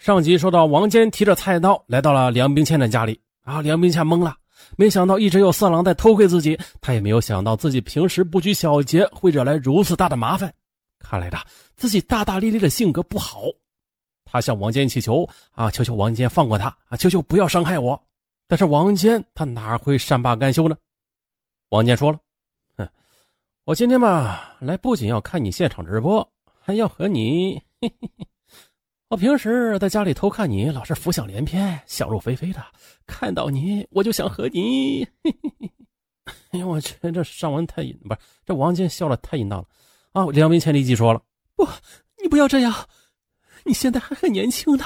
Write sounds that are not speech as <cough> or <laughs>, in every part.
上集说到，王坚提着菜刀来到了梁冰倩的家里啊，梁冰倩懵了，没想到一直有色狼在偷窥自己，他也没有想到自己平时不拘小节会惹来如此大的麻烦，看来的自己大大咧咧的性格不好，他向王坚祈求啊，求求王坚放过他啊，求求不要伤害我，但是王坚他哪会善罢甘休呢？王坚说了，哼，我今天吧来不仅要看你现场直播，还要和你。嘿嘿嘿我平时在家里偷看你，老是浮想联翩、想入非非的。看到你，我就想和你。<laughs> 哎呦我去，这上文太淫，不是这王坚笑的太淫荡了啊！梁明谦立即说了：“不，你不要这样，你现在还很年轻的，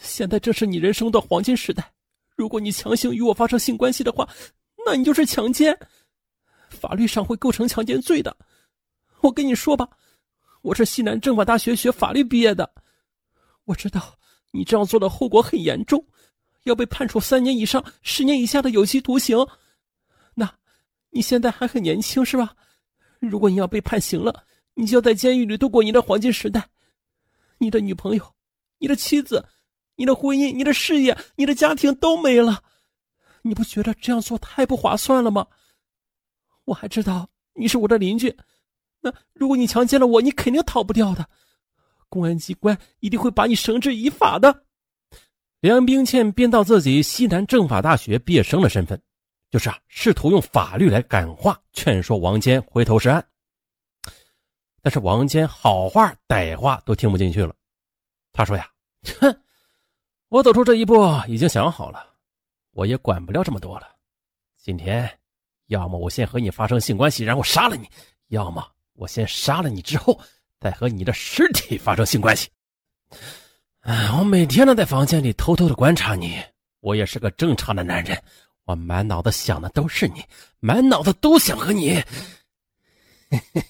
现在正是你人生的黄金时代。如果你强行与我发生性关系的话，那你就是强奸，法律上会构成强奸罪的。我跟你说吧，我是西南政法大学学法律毕业的。”我知道你这样做的后果很严重，要被判处三年以上十年以下的有期徒刑。那，你现在还很年轻是吧？如果你要被判刑了，你就要在监狱里度过你的黄金时代。你的女朋友、你的妻子、你的婚姻、你的事业、你的家庭都没了。你不觉得这样做太不划算了吗？我还知道你是我的邻居，那如果你强奸了我，你肯定逃不掉的。公安机关一定会把你绳之以法的。梁冰倩编造自己西南政法大学毕业生的身份，就是啊，试图用法律来感化、劝说王坚回头是岸。但是王坚好话歹话都听不进去了。他说呀：“哼，我走出这一步已经想好了，我也管不了这么多了。今天，要么我先和你发生性关系，然后杀了你；要么我先杀了你之后。”在和你的尸体发生性关系，哎，我每天都在房间里偷偷的观察你。我也是个正常的男人，我满脑子想的都是你，满脑子都想和你。<laughs>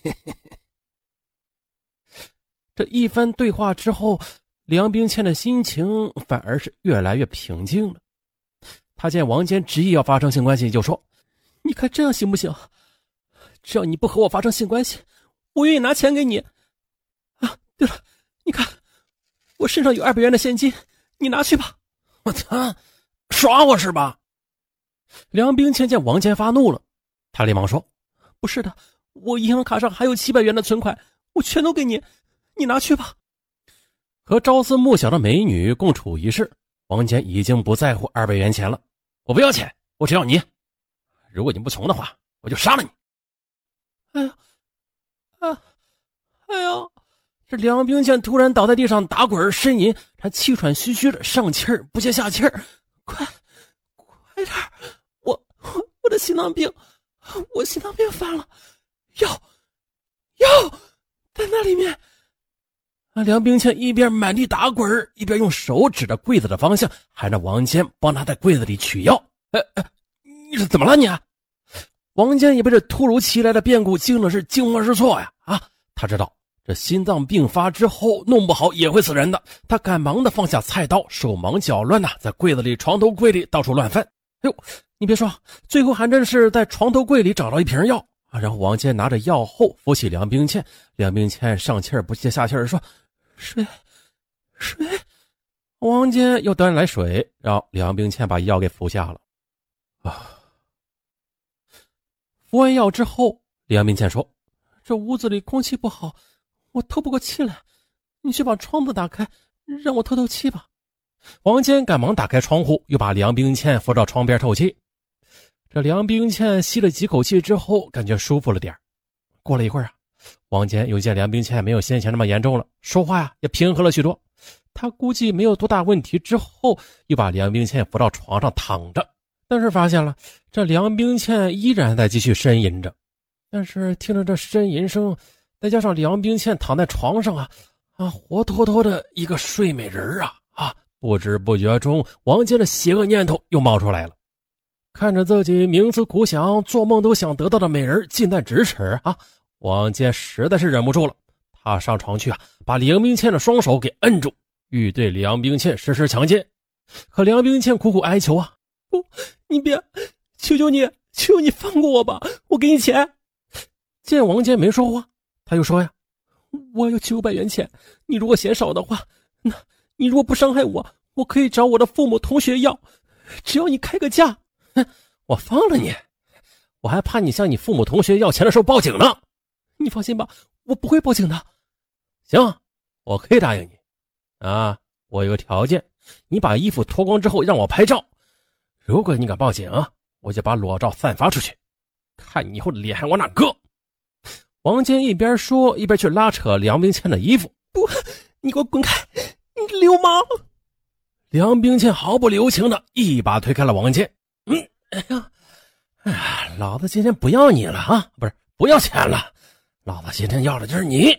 这一番对话之后，梁冰倩的心情反而是越来越平静了。他见王坚执意要发生性关系，就说：“你看这样行不行？只要你不和我发生性关系，我愿意拿钱给你。”对了，你看，我身上有二百元的现金，你拿去吧。我操，耍我是吧？梁冰倩见王坚发怒了，他连忙说：“不是的，我银行卡上还有七百元的存款，我全都给你，你拿去吧。”和朝思暮想的美女共处一室，王坚已经不在乎二百元钱了。我不要钱，我只要你。如果你不从的话，我就杀了你。哎呀，啊，哎呀！这梁冰倩突然倒在地上打滚呻吟，她气喘吁吁的上气儿不接下气儿，快，快点我我我的心脏病，我心脏病犯了，药，药在那里面。啊！梁冰倩一边满地打滚一边用手指着柜子的方向，喊着王坚帮他在柜子里取药。哎哎，你是怎么了你？王坚也被这突如其来的变故惊的是惊慌失措呀！啊，他知道。这心脏病发之后，弄不好也会死人的。他赶忙的放下菜刀，手忙脚乱的在柜子里、床头柜里到处乱翻。哎呦，你别说，最后还真是在床头柜里找到一瓶药啊！然后王坚拿着药后扶起梁冰倩，梁冰倩上气不接下气儿说：“水，水。”王坚又端来水，让梁冰倩把药给服下了。啊，服完药之后，梁冰倩说：“这屋子里空气不好。”我透不过气来，你去把窗子打开，让我透透气吧。王坚赶忙打开窗户，又把梁冰倩扶到窗边透气。这梁冰倩吸了几口气之后，感觉舒服了点过了一会儿啊，王坚又见梁冰倩没有先前那么严重了，说话呀也平和了许多。他估计没有多大问题，之后又把梁冰倩扶到床上躺着，但是发现了这梁冰倩依然在继续呻吟着。但是听着这呻吟声。再加上梁冰倩躺在床上啊，啊，活脱脱的一个睡美人啊啊！不知不觉中，王坚的邪恶念头又冒出来了。看着自己冥思苦想、做梦都想得到的美人近在咫尺啊，王坚实在是忍不住了。他上床去啊，把梁冰倩的双手给摁住，欲对梁冰倩实施强奸。可梁冰倩苦苦哀求啊：“不，你别，求求你，求你放过我吧，我给你钱。”见王坚没说话。他又说呀：“我有九百元钱，你如果嫌少的话，那你如果不伤害我，我可以找我的父母同学要，只要你开个价，哼，我放了你，我还怕你向你父母同学要钱的时候报警呢。你放心吧，我不会报警的。行，我可以答应你。啊，我有个条件，你把衣服脱光之后让我拍照。如果你敢报警，我就把裸照散发出去，看你以后脸还往哪搁。王坚一边说，一边去拉扯梁冰倩的衣服。不，你给我滚开！你流氓！梁冰倩毫不留情的一把推开了王坚。嗯，哎呀，哎呀，老子今天不要你了啊！不是，不要钱了，老子今天要的就是你。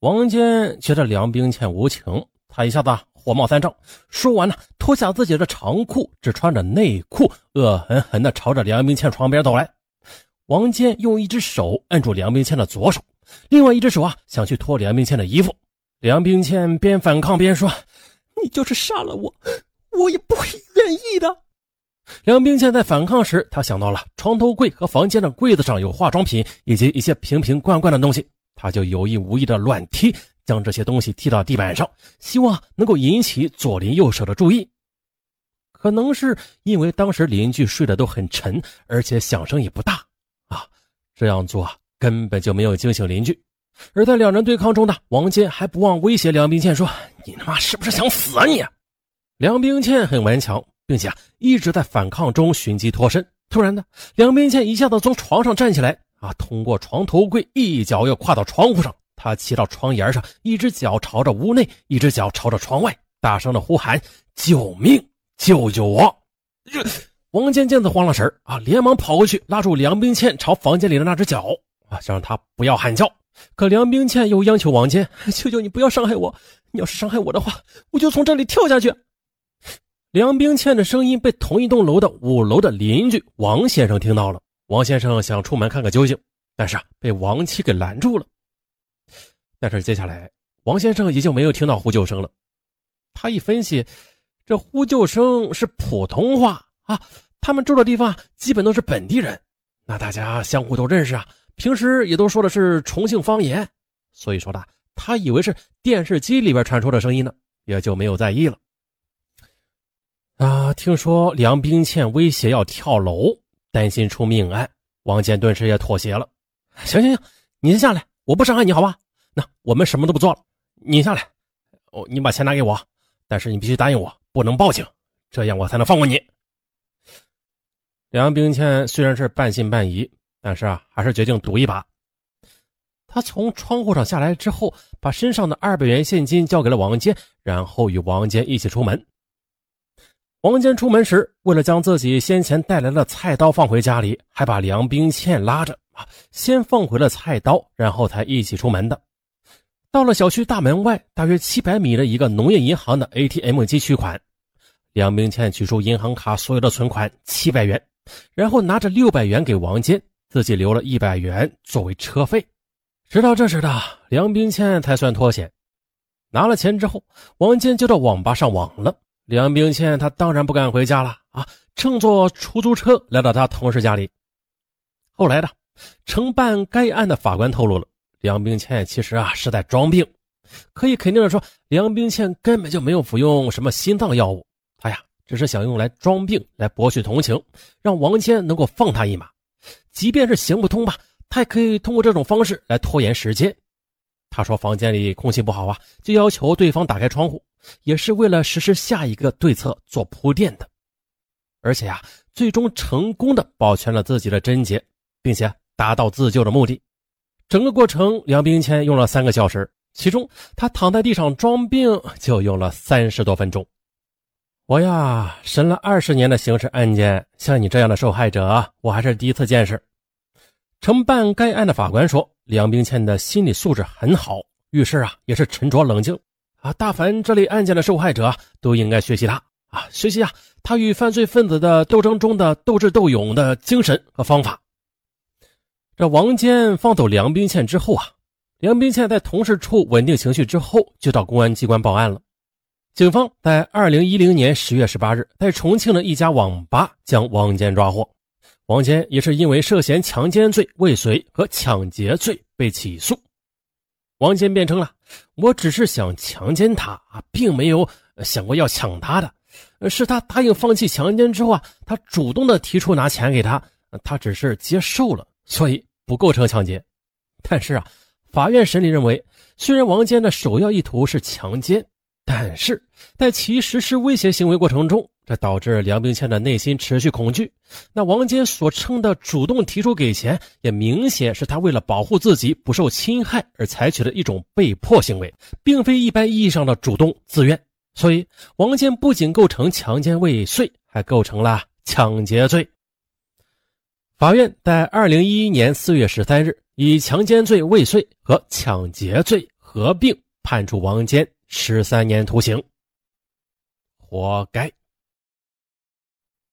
王坚觉得梁冰倩无情，他一下子火冒三丈，说完呢，脱下自己的长裤，只穿着内裤，恶狠狠地朝着梁冰倩床边走来。王坚用一只手按住梁冰倩的左手，另外一只手啊，想去脱梁冰倩的衣服。梁冰倩边反抗边说：“你就是杀了我，我也不会愿意的。”梁冰倩在反抗时，她想到了床头柜和房间的柜子上有化妆品以及一些瓶瓶罐罐的东西，她就有意无意的乱踢，将这些东西踢到地板上，希望能够引起左邻右舍的注意。可能是因为当时邻居睡得都很沉，而且响声也不大。这样做根本就没有惊醒邻居，而在两人对抗中呢，王坚还不忘威胁梁冰倩说：“你他妈是不是想死啊你？”梁冰倩很顽强，并且啊一直在反抗中寻机脱身。突然呢，梁冰倩一下子从床上站起来，啊，通过床头柜一脚又跨到窗户上，她骑到窗沿上，一只脚朝着屋内，一只脚朝着窗外，大声的呼喊：“救命！救救我！”王坚见此慌了神啊，连忙跑过去拉住梁冰倩朝房间里的那只脚啊，想让他不要喊叫。可梁冰倩又央求王坚：“ <laughs> 求求你不要伤害我！你要是伤害我的话，我就从这里跳下去。”梁冰倩的声音被同一栋楼的五楼的邻居王先生听到了。王先生想出门看个究竟，但是啊，被王妻给拦住了。但是接下来，王先生也就没有听到呼救声了。他一分析，这呼救声是普通话啊。他们住的地方基本都是本地人，那大家相互都认识啊，平时也都说的是重庆方言，所以说的他以为是电视机里边传出的声音呢，也就没有在意了。啊，听说梁冰倩威胁要跳楼，担心出命案，王健顿时也妥协了。行行行，你先下来，我不伤害你，好吧？那我们什么都不做了，你下来，哦，你把钱拿给我，但是你必须答应我，不能报警，这样我才能放过你。梁冰倩虽然是半信半疑，但是啊，还是决定赌一把。他从窗户上下来之后，把身上的二百元现金交给了王坚，然后与王坚一起出门。王坚出门时，为了将自己先前带来的菜刀放回家里，还把梁冰倩拉着啊，先放回了菜刀，然后才一起出门的。到了小区大门外大约七百米的一个农业银行的 ATM 机取款，梁冰倩取出银行卡所有的存款七百元。然后拿着六百元给王坚，自己留了一百元作为车费。直到这时的梁冰倩才算脱险。拿了钱之后，王坚就到网吧上网了。梁冰倩她当然不敢回家了啊，乘坐出租车来到他同事家里。后来的承办该案的法官透露了，梁冰倩其实啊是在装病，可以肯定的说，梁冰倩根本就没有服用什么心脏药物。只是想用来装病，来博取同情，让王谦能够放他一马。即便是行不通吧，他也可以通过这种方式来拖延时间。他说房间里空气不好啊，就要求对方打开窗户，也是为了实施下一个对策做铺垫的。而且啊，最终成功的保全了自己的贞洁，并且达到自救的目的。整个过程，梁冰谦用了三个小时，其中他躺在地上装病就用了三十多分钟。我呀，审了二十年的刑事案件，像你这样的受害者，我还是第一次见识。承办该案的法官说，梁冰倩的心理素质很好，遇事啊也是沉着冷静啊。大凡这类案件的受害者都应该学习他啊，学习啊他与犯罪分子的斗争中的斗智斗勇的精神和方法。这王坚放走梁冰倩之后啊，梁冰倩在同事处稳定情绪之后，就到公安机关报案了。警方在二零一零年十月十八日，在重庆的一家网吧将王坚抓获。王坚也是因为涉嫌强奸罪未遂和抢劫罪被起诉。王坚辩称了，我只是想强奸她，并没有想过要抢她的。是他答应放弃强奸之后啊，他主动的提出拿钱给他，他只是接受了，所以不构成抢劫。但是啊，法院审理认为，虽然王坚的首要意图是强奸，但是在其实施威胁行为过程中，这导致梁冰倩的内心持续恐惧。那王坚所称的主动提出给钱，也明显是他为了保护自己不受侵害而采取的一种被迫行为，并非一般意义上的主动自愿。所以，王坚不仅构成强奸未遂，还构成了抢劫罪。法院在二零一一年四月十三日，以强奸罪未遂和抢劫罪合并判处王坚十三年徒刑，活该。